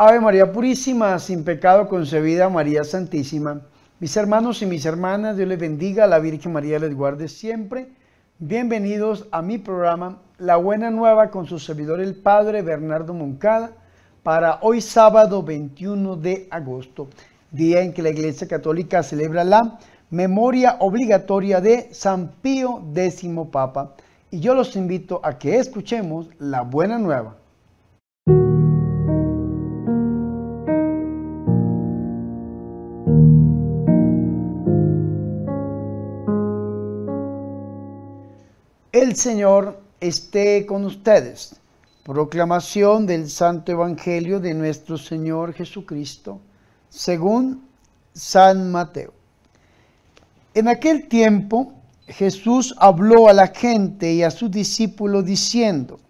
Ave María Purísima, sin pecado concebida, María Santísima. Mis hermanos y mis hermanas, Dios les bendiga, la Virgen María les guarde siempre. Bienvenidos a mi programa La Buena Nueva con su servidor el Padre Bernardo Moncada para hoy sábado 21 de agosto, día en que la Iglesia Católica celebra la memoria obligatoria de San Pío X Papa. Y yo los invito a que escuchemos la Buena Nueva. El Señor esté con ustedes. Proclamación del Santo Evangelio de nuestro Señor Jesucristo, según San Mateo. En aquel tiempo Jesús habló a la gente y a sus discípulos diciendo,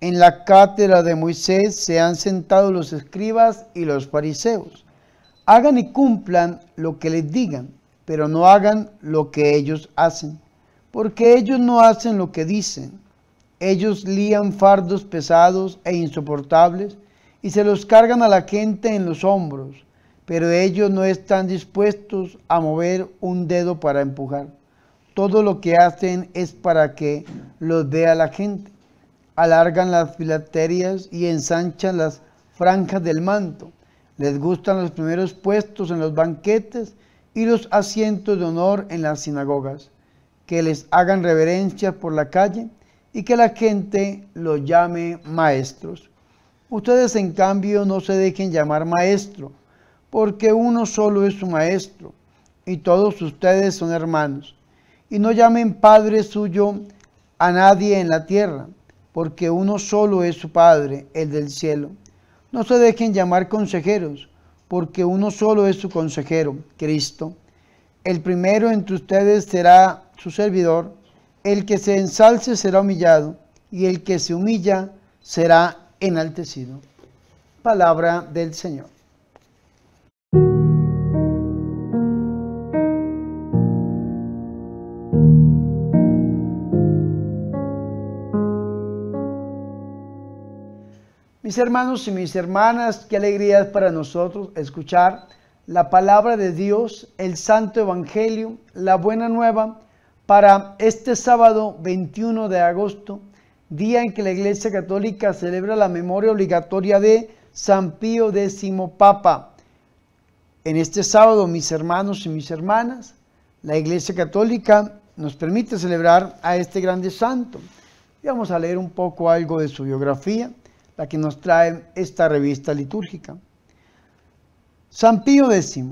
en la cátedra de Moisés se han sentado los escribas y los fariseos. Hagan y cumplan lo que les digan, pero no hagan lo que ellos hacen porque ellos no hacen lo que dicen. Ellos lían fardos pesados e insoportables y se los cargan a la gente en los hombros, pero ellos no están dispuestos a mover un dedo para empujar. Todo lo que hacen es para que los vea la gente. Alargan las filaterias y ensanchan las franjas del manto. Les gustan los primeros puestos en los banquetes y los asientos de honor en las sinagogas que les hagan reverencia por la calle y que la gente los llame maestros. Ustedes en cambio no se dejen llamar maestro, porque uno solo es su maestro y todos ustedes son hermanos. Y no llamen padre suyo a nadie en la tierra, porque uno solo es su Padre, el del cielo. No se dejen llamar consejeros, porque uno solo es su consejero, Cristo. El primero entre ustedes será su servidor, el que se ensalce será humillado y el que se humilla será enaltecido. Palabra del Señor. Mis hermanos y mis hermanas, qué alegría es para nosotros escuchar la palabra de Dios, el Santo Evangelio, la buena nueva para este sábado 21 de agosto, día en que la Iglesia Católica celebra la memoria obligatoria de San Pío X Papa. En este sábado, mis hermanos y mis hermanas, la Iglesia Católica nos permite celebrar a este grande santo. Vamos a leer un poco algo de su biografía, la que nos trae esta revista litúrgica. San Pío X.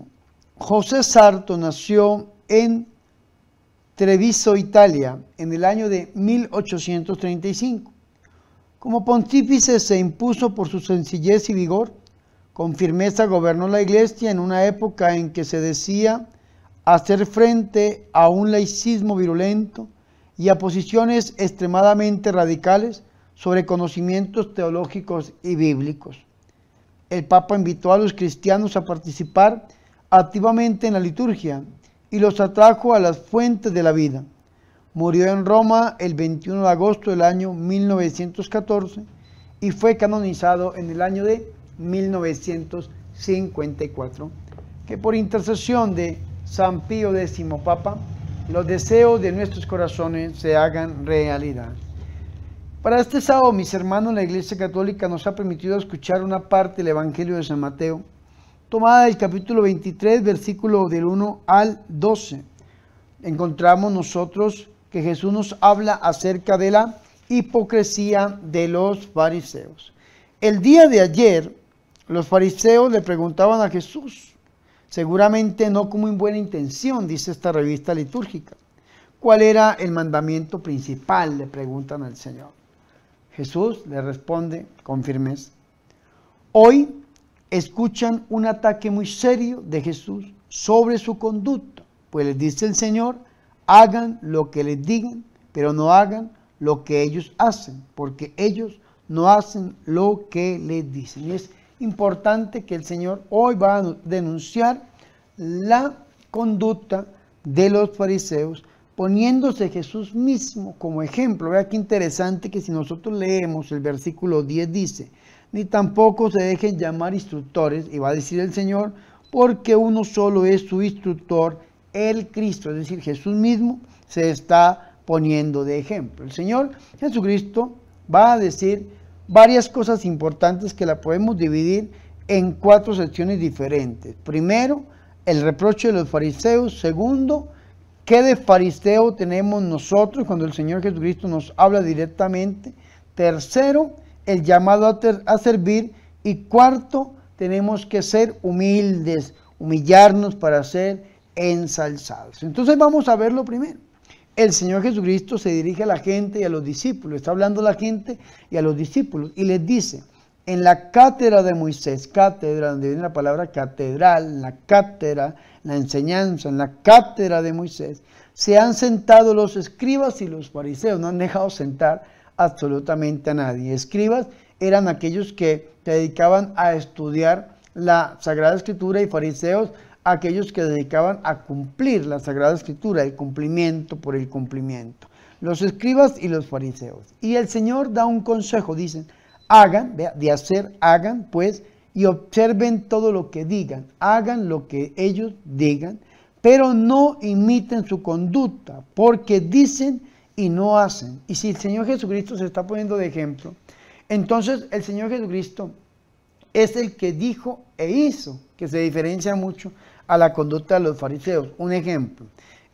José Sarto nació en Treviso, Italia, en el año de 1835. Como pontífice se impuso por su sencillez y vigor, con firmeza gobernó la iglesia en una época en que se decía hacer frente a un laicismo virulento y a posiciones extremadamente radicales sobre conocimientos teológicos y bíblicos. El Papa invitó a los cristianos a participar activamente en la liturgia y los atrajo a las fuentes de la vida. Murió en Roma el 21 de agosto del año 1914 y fue canonizado en el año de 1954. Que por intercesión de San Pío X Papa, los deseos de nuestros corazones se hagan realidad. Para este sábado, mis hermanos, la Iglesia Católica nos ha permitido escuchar una parte del Evangelio de San Mateo tomada del capítulo 23, versículo del 1 al 12. Encontramos nosotros que Jesús nos habla acerca de la hipocresía de los fariseos. El día de ayer, los fariseos le preguntaban a Jesús, seguramente no como en buena intención, dice esta revista litúrgica, ¿cuál era el mandamiento principal? Le preguntan al Señor. Jesús le responde con firmeza, hoy escuchan un ataque muy serio de Jesús sobre su conducta. Pues les dice el Señor, hagan lo que les digan, pero no hagan lo que ellos hacen, porque ellos no hacen lo que les dicen. Y es importante que el Señor hoy va a denunciar la conducta de los fariseos, poniéndose Jesús mismo como ejemplo. Vea qué interesante que si nosotros leemos el versículo 10 dice, ni tampoco se dejen llamar instructores, y va a decir el Señor, porque uno solo es su instructor, el Cristo, es decir, Jesús mismo se está poniendo de ejemplo. El Señor Jesucristo va a decir varias cosas importantes que la podemos dividir en cuatro secciones diferentes. Primero, el reproche de los fariseos. Segundo, ¿qué de fariseo tenemos nosotros cuando el Señor Jesucristo nos habla directamente? Tercero, el llamado a, servir. Y cuarto, tenemos que ser humildes, humillarnos para ser ensalzados. Entonces vamos a verlo primero. El Señor Jesucristo se dirige a la gente y a los discípulos, está hablando a la gente y a los discípulos y les dice, en la cátedra de Moisés, cátedra, donde viene la palabra catedral, la cátedra, la enseñanza, en la cátedra de Moisés, se han sentado los escribas y los fariseos, no han dejado sentar absolutamente a nadie. Escribas eran aquellos que se dedicaban a estudiar la Sagrada Escritura y fariseos aquellos que dedicaban a cumplir la Sagrada Escritura, el cumplimiento por el cumplimiento. Los escribas y los fariseos. Y el Señor da un consejo, dicen, hagan, de hacer, hagan pues, y observen todo lo que digan, hagan lo que ellos digan, pero no imiten su conducta, porque dicen y no hacen. Y si el Señor Jesucristo se está poniendo de ejemplo, entonces el Señor Jesucristo es el que dijo e hizo, que se diferencia mucho a la conducta de los fariseos. Un ejemplo,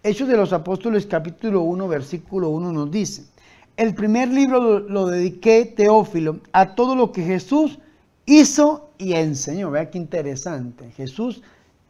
Hechos de los Apóstoles capítulo 1, versículo 1 nos dice, el primer libro lo, lo, dediqué, Teófilo, a todo lo que Jesús hizo y enseñó. Vea qué interesante. Jesús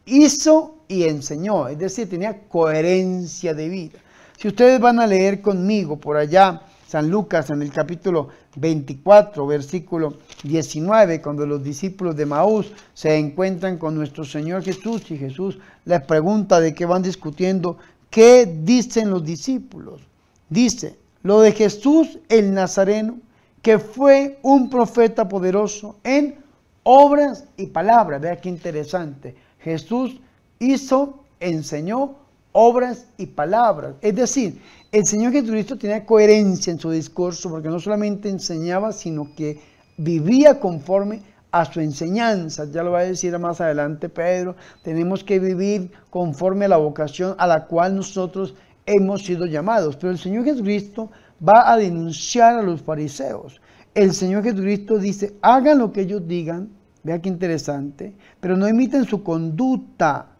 hizo y enseñó, es decir, tenía coherencia de vida. Si ustedes van a leer conmigo por allá, San Lucas en el capítulo 24, versículo 19, cuando los discípulos de Maús se encuentran con nuestro Señor Jesús y Jesús les pregunta de qué van discutiendo, ¿qué dicen los discípulos? Dice, lo de Jesús el Nazareno, que fue un profeta poderoso en obras y palabras. Vea qué interesante. Jesús hizo, enseñó obras y palabras. Es decir, el Señor Jesucristo tenía coherencia en su discurso porque no solamente enseñaba, sino que vivía conforme a su enseñanza. Ya lo va a decir más adelante Pedro. Tenemos que vivir conforme a la vocación a la cual nosotros hemos sido llamados. Pero el Señor Jesucristo va a denunciar a los fariseos. El Señor Jesucristo dice, hagan lo que ellos digan, vea qué interesante, pero no imiten su conducta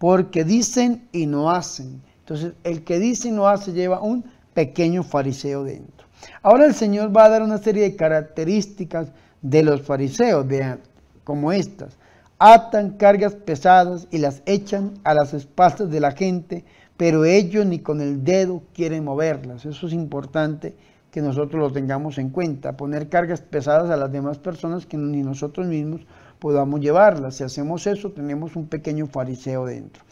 porque dicen y no hacen. Entonces, el que dice y no hace lleva un pequeño fariseo dentro. Ahora el Señor va a dar una serie de características de los fariseos, vean, como estas. Atan cargas pesadas y las echan a las espaldas de la gente, pero ellos ni con el dedo quieren moverlas. Eso es importante que nosotros lo tengamos en cuenta, poner cargas pesadas a las demás personas que ni nosotros mismos podamos llevarlas. Si hacemos eso, tenemos un pequeño fariseo dentro.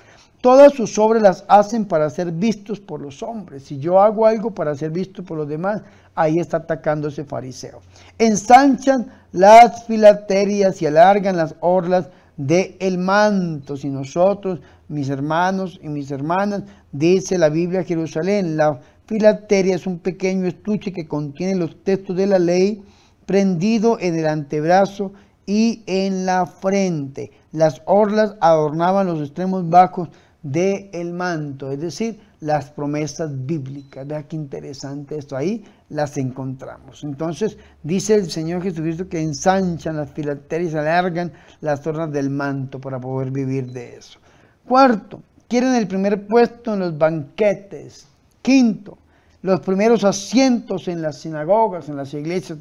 Todas sus obras las hacen para ser vistos por los hombres. Si yo hago algo para ser visto por los demás, ahí está atacando ese fariseo. Ensanchan las filaterias y alargan las orlas del el manto. Si nosotros, mis hermanos y mis hermanas, dice la Biblia Jerusalén, la filateria es un pequeño estuche que contiene los textos de la ley prendido en el antebrazo y en la frente. Las orlas adornaban los extremos bajos del manto, es decir, las promesas bíblicas. Vea qué interesante esto, ahí las encontramos. Entonces dice el Señor Jesucristo que ensanchan las filaterias, alargan las orlas del manto para poder vivir de eso. Cuarto, quieren el primer puesto en los banquetes. Quinto, los primeros asientos en las sinagogas, en las iglesias,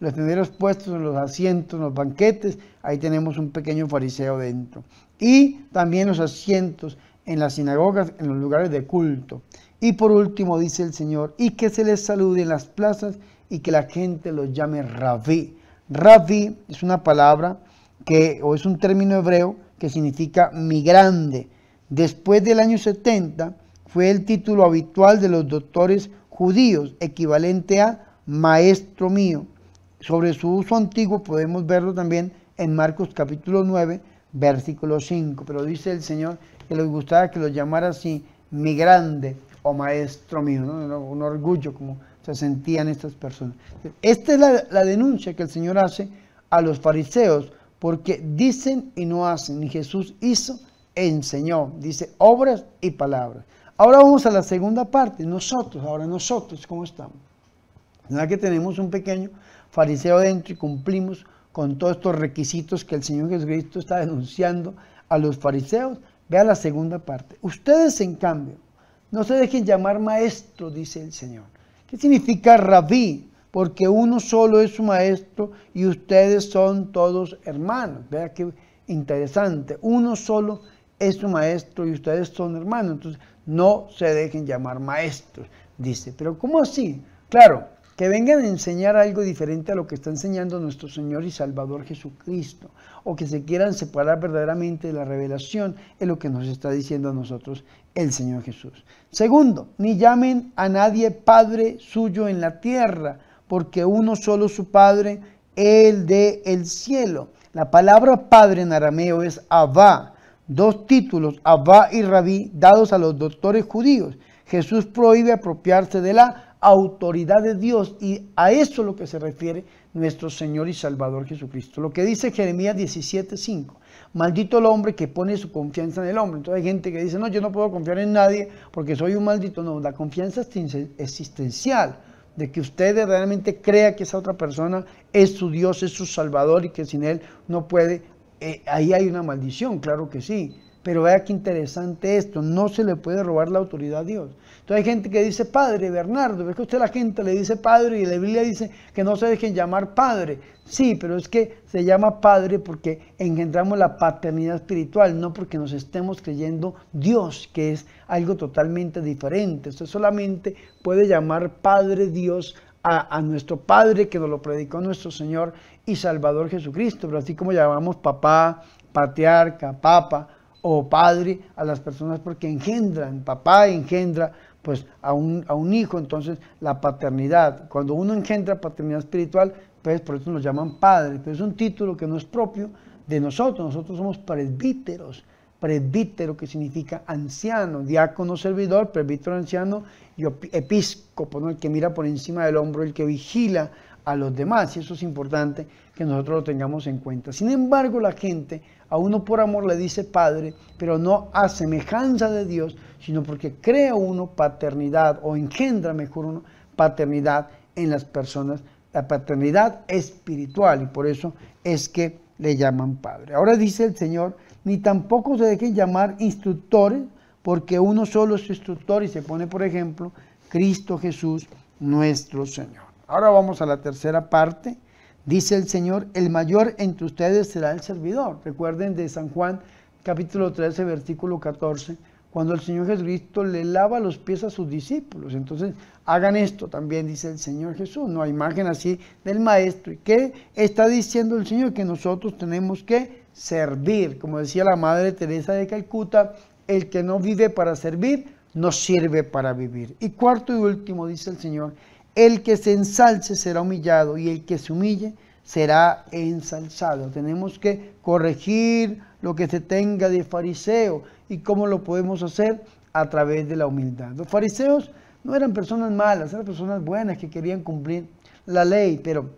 los primeros puestos en los asientos, en los banquetes, ahí tenemos un pequeño fariseo dentro. Y también los asientos en las sinagogas, en los lugares de culto. Y por último dice el Señor, y que se les salude en las plazas y que la gente los llame rabí. Rabí es una palabra que, o es un término hebreo que significa mi grande. Después del año 70 fue el título habitual de los doctores judíos, equivalente a maestro mío. Sobre su uso antiguo podemos verlo también en Marcos capítulo 9, versículo 5. Pero dice el Señor que les gustaba que lo llamara así, mi grande o maestro mío, un orgullo como se sentían estas personas. Esta es la, la denuncia que el Señor hace a los fariseos, porque dicen y no hacen, ni Jesús hizo, enseñó, dice obras y palabras. Ahora vamos a la segunda parte, nosotros, ahora nosotros, ¿cómo estamos? ¿Verdad que tenemos un pequeño fariseo dentro y cumplimos con todos estos requisitos que el Señor Jesucristo está denunciando a los fariseos? Vea la segunda parte. Ustedes, en cambio, no se dejen llamar maestro, dice el Señor. ¿Qué significa rabí? Porque uno solo es su maestro y ustedes son todos hermanos. Vea qué interesante. Uno solo es su maestro y ustedes son hermanos. Entonces, no se dejen llamar maestros, dice. Pero ¿cómo así? Claro, que vengan a enseñar algo diferente a lo que está enseñando nuestro Señor y Salvador Jesucristo, o que se quieran separar verdaderamente de la revelación, es lo que nos está diciendo a nosotros el Señor Jesús. Segundo, ni llamen a nadie Padre suyo en la tierra, porque uno solo su Padre, el de el cielo. La palabra Padre en arameo es Abba, dos títulos, Abba y Rabí, dados a los doctores judíos. Jesús prohíbe apropiarse de la autoridad de Dios y a eso es lo que se refiere nuestro Señor y Salvador Jesucristo. Lo que dice Jeremías 17:5, maldito el hombre que pone su confianza en el hombre. Entonces hay gente que dice, no, yo no puedo confiar en nadie porque soy un maldito. No, la confianza existencial, de que usted realmente crea que esa otra persona es su Dios, es su Salvador y que sin Él no puede eh, ahí hay una maldición, claro que sí. Pero vea qué interesante esto, no se le puede robar la autoridad a Dios. Entonces hay gente que dice Padre, Bernardo, ve que usted la gente le dice Padre y la Biblia dice que no se dejen llamar Padre. Sí, pero es que se llama Padre porque engendramos la paternidad espiritual, no porque nos estemos creyendo Dios, que es algo totalmente diferente. Usted solamente puede llamar Padre Dios a, a, nuestro Padre que nos lo predicó nuestro Señor y Salvador Jesucristo, pero así como llamamos papá, patriarca, papa o padre a las personas porque engendran, papá engendra pues a un, a un hijo, entonces la paternidad, cuando uno engendra paternidad espiritual, pues por eso nos llaman padres, pero es un título que no es propio de nosotros, nosotros somos presbíteros, presbítero que significa anciano, diácono servidor, presbítero anciano y episcopo, el que mira por encima del hombro, el que vigila a los demás. Y eso es importante que nosotros lo tengamos en cuenta. Sin embargo, la gente a uno por amor le dice padre, pero no a semejanza de Dios, sino porque crea uno paternidad o engendra mejor uno paternidad en las personas, la paternidad espiritual, y por eso es que le llaman padre. Ahora dice el Señor, ni tampoco se dejen llamar instructores, porque uno solo es instructor y se pone, por ejemplo, Cristo Jesús, nuestro Señor. Ahora vamos a la tercera parte. Dice el Señor, el mayor entre ustedes será el servidor. Recuerden de San Juan capítulo 13, versículo 14, cuando el Señor Jesucristo le lava los pies a sus discípulos. Entonces, hagan esto también, dice el Señor Jesús. No hay imagen así del Maestro. ¿Y qué está diciendo el Señor? Que nosotros tenemos que servir. Como decía la Madre Teresa de Calcuta, el que no vive para servir, no sirve para vivir. Y cuarto y último, dice el Señor, el que se ensalce será humillado y el que se humille será ensalzado. Tenemos que corregir lo que se tenga de fariseo. ¿Y cómo lo podemos hacer? A través de la humildad. Los fariseos no eran personas malas, eran personas buenas que querían cumplir la ley, pero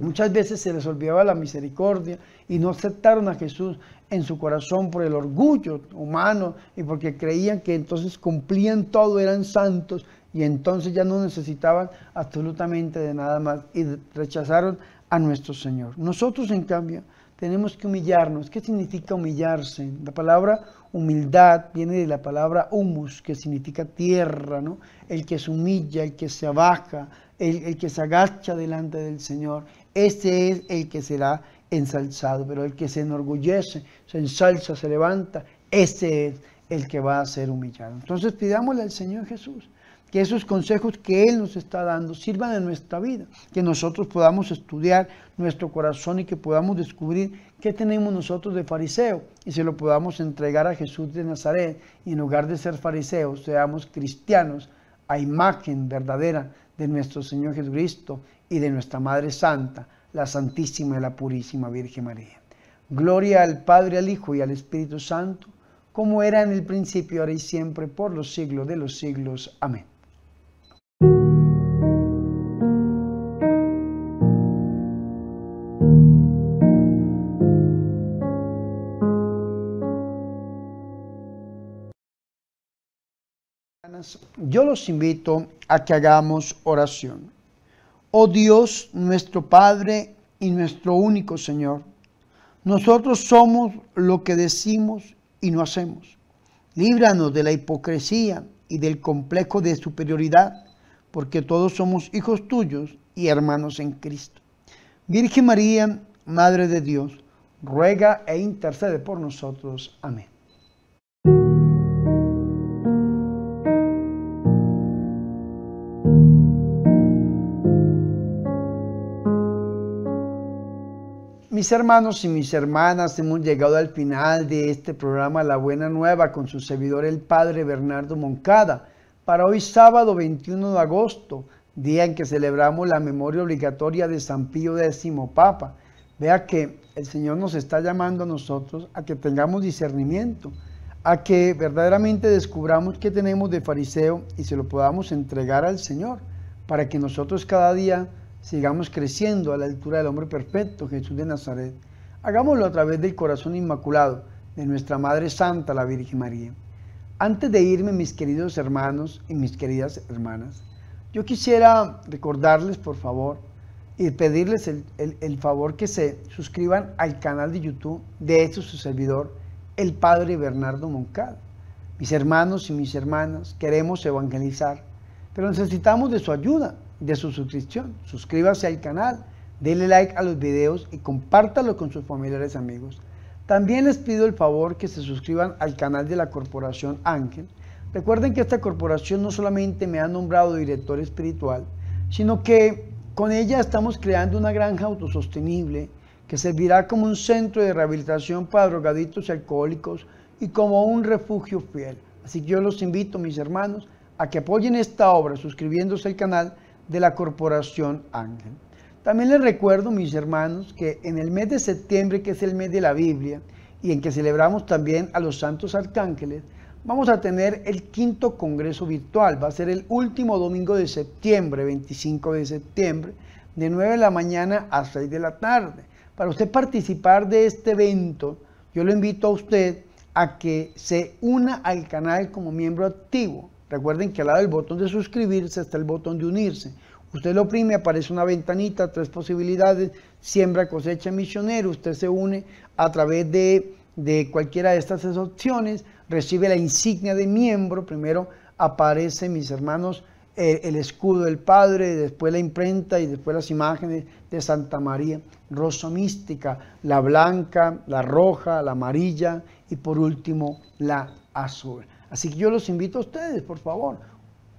muchas veces se les olvidaba la misericordia y no aceptaron a Jesús en su corazón por el orgullo humano y porque creían que entonces cumplían todo, eran santos y entonces ya no necesitaban absolutamente de nada más y rechazaron a nuestro Señor. Nosotros, en cambio, tenemos que humillarnos. ¿Qué significa humillarse? La palabra humildad viene de la palabra humus, que significa tierra, ¿no? El que se humilla, el que se abaja, el, el que se agacha delante del Señor, ese es el que será ensalzado, pero el que se enorgullece, se ensalza, se levanta, ese es el que va a ser humillado. Entonces pidámosle al Señor Jesús que esos consejos que Él nos está dando sirvan en nuestra vida, que nosotros podamos estudiar nuestro corazón y que podamos descubrir qué tenemos nosotros de fariseo y se lo podamos entregar a Jesús de Nazaret y en lugar de ser fariseos seamos cristianos a imagen verdadera de nuestro Señor Jesucristo y de nuestra Madre Santa, la Santísima y la Purísima Virgen María. Gloria al Padre, al Hijo y al Espíritu Santo, como era en el principio, ahora y siempre, por los siglos de los siglos. Amén. Yo los invito a que hagamos oración. Oh Dios, nuestro Padre y nuestro único Señor, nosotros somos lo que decimos y no hacemos. Líbranos de la hipocresía y del complejo de superioridad, porque todos somos hijos tuyos y hermanos en Cristo. Virgen María, Madre de Dios, ruega e intercede por nosotros. Amén. Mis hermanos y mis hermanas, hemos llegado al final de este programa La Buena Nueva con su servidor el Padre Bernardo Moncada. Para hoy sábado 21 de agosto, día en que celebramos la memoria obligatoria de San Pío X Papa. Vea que el Señor nos está llamando a nosotros a que tengamos discernimiento, a que verdaderamente descubramos qué tenemos de fariseo y se lo podamos entregar al Señor, para que nosotros cada día sigamos creciendo a la altura del hombre perfecto, Jesús de Nazaret. Hagámoslo a través del corazón inmaculado de nuestra Madre Santa, la Virgen María. Antes de irme, mis queridos hermanos y mis queridas hermanas, yo quisiera recordarles, por favor, y pedirles el, favor que se suscriban al canal de YouTube de este su servidor, el Padre Bernardo Moncada. Mis hermanos y mis hermanas, queremos evangelizar, pero necesitamos de su ayuda de su suscripción. Suscríbase al canal, denle like a los videos y compártalo con sus familiares y amigos. También les pido el favor que se suscriban al canal de la Corporación Ángel. Recuerden que esta corporación no solamente me ha nombrado director espiritual, sino que con ella estamos creando una granja autosostenible que servirá como un centro de rehabilitación para drogaditos y alcohólicos y como un refugio fiel. Así que yo los invito, mis hermanos, a que apoyen esta obra suscribiéndose al canal de la Corporación Ángel. También les recuerdo, mis hermanos, que en el mes de septiembre, que es el mes de la Biblia, y en que celebramos también a los santos arcángeles, vamos a tener el quinto congreso virtual. Va a ser el último domingo de septiembre, 25 de septiembre, de 9 de la mañana a 6 de la tarde. Para usted participar de este evento, yo lo invito a usted a que se una al canal como miembro activo. Recuerden que al lado del botón de suscribirse está el botón de unirse. Usted lo oprime, aparece una ventanita, tres posibilidades, siembra, cosecha, misionero. Usted se une a través de, cualquiera de estas opciones, recibe la insignia de miembro. Primero aparece, mis hermanos, el, el escudo del Padre, después la imprenta y después las imágenes de Santa María. Rosa mística, la blanca, la roja, la amarilla y por último la azul. Así que yo los invito a ustedes, por favor,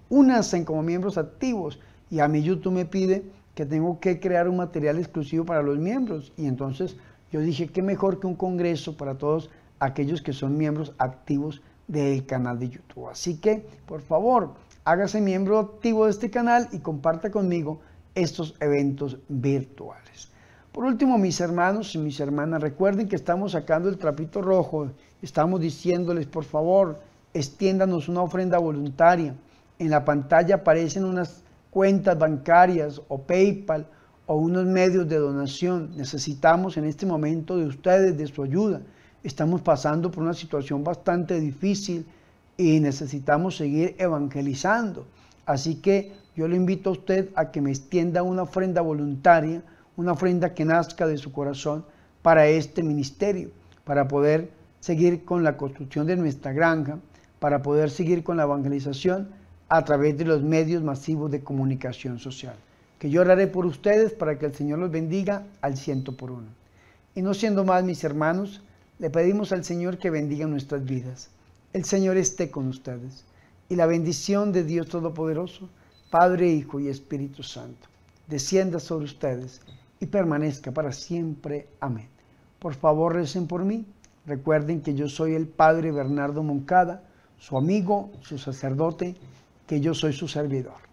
únanse como miembros activos. Y a mí YouTube me pide que tengo que crear un material exclusivo para los miembros. Y entonces yo dije, qué mejor que un congreso para todos aquellos que son miembros activos del canal de YouTube. Así que, por favor, hágase miembro activo de este canal y comparta conmigo estos eventos virtuales. Por último, mis hermanos y mis hermanas, recuerden que estamos sacando el trapito rojo. Estamos diciéndoles, por favor, extiéndanos una ofrenda voluntaria. En la pantalla aparecen unas cuentas bancarias o PayPal o unos medios de donación. Necesitamos en este momento de ustedes, de su ayuda. Estamos pasando por una situación bastante difícil y necesitamos seguir evangelizando. Así que yo le invito a usted a que me extienda una ofrenda voluntaria, una ofrenda que nazca de su corazón para este ministerio, para poder seguir con la construcción de nuestra granja, para poder seguir con la evangelización a través de los medios masivos de comunicación social. Que yo oraré por ustedes para que el Señor los bendiga al ciento por uno. Y no siendo más, mis hermanos, le pedimos al Señor que bendiga nuestras vidas. El Señor esté con ustedes. Y la bendición de Dios Todopoderoso, Padre, Hijo y Espíritu Santo, descienda sobre ustedes y permanezca para siempre. Amén. Por favor, recen por mí. Recuerden que yo soy el Padre Bernardo Moncada su amigo, su sacerdote, que yo soy su servidor.